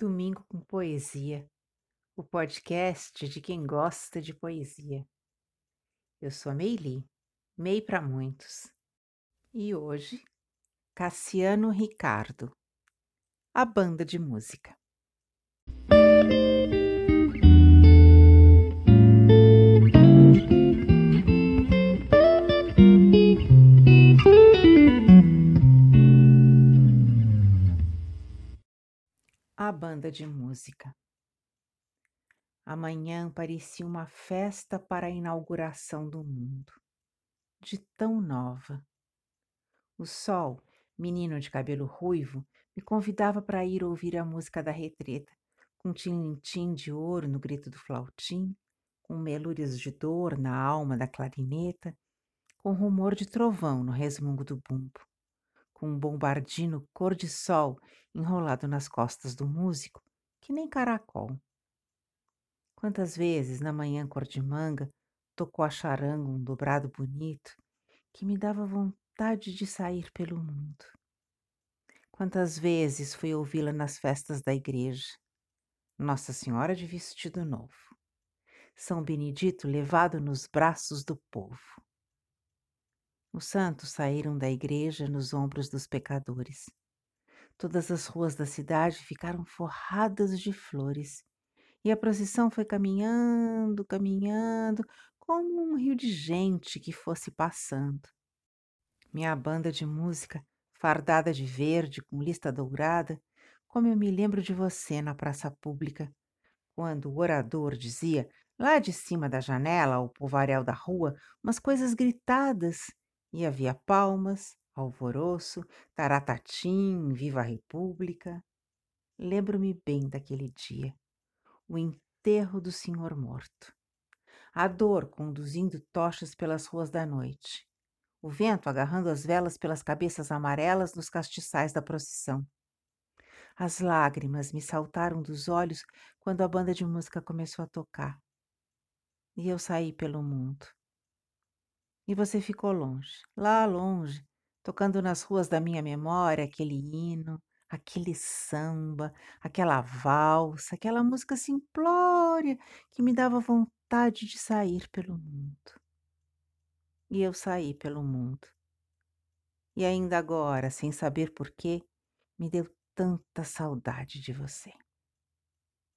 Domingo com Poesia, o podcast de quem gosta de poesia. Eu sou a Meili, Mei para muitos. E hoje, Cassiano Ricardo, a banda de música. Banda de música. Amanhã parecia uma festa para a inauguração do mundo, de tão nova. O sol, menino de cabelo ruivo, me convidava para ir ouvir a música da retreta, com tim de ouro no grito do flautim, com melúrias de dor na alma da clarineta, com rumor de trovão no resmungo do bumbo com um bombardino cor de sol enrolado nas costas do músico, que nem caracol. Quantas vezes, na manhã cor de manga, tocou a charanga um dobrado bonito, que me dava vontade de sair pelo mundo. Quantas vezes fui ouvi-la nas festas da igreja. Nossa Senhora de Vestido Novo. São Benedito levado nos braços do povo. Os santos saíram da igreja nos ombros dos pecadores. Todas as ruas da cidade ficaram forradas de flores, e a procissão foi caminhando, caminhando, como um rio de gente que fosse passando. Minha banda de música, fardada de verde, com lista dourada, como eu me lembro de você na praça pública, quando o orador dizia, lá de cima da janela, ao povaréu da rua, umas coisas gritadas e havia palmas, alvoroço, taratatim, viva a república. Lembro-me bem daquele dia, o enterro do senhor morto. A dor conduzindo tochas pelas ruas da noite. O vento agarrando as velas pelas cabeças amarelas nos castiçais da procissão. As lágrimas me saltaram dos olhos quando a banda de música começou a tocar. E eu saí pelo mundo. E você ficou longe, lá longe, tocando nas ruas da minha memória aquele hino, aquele samba, aquela valsa, aquela música simplória que me dava vontade de sair pelo mundo. E eu saí pelo mundo. E ainda agora, sem saber porquê, me deu tanta saudade de você.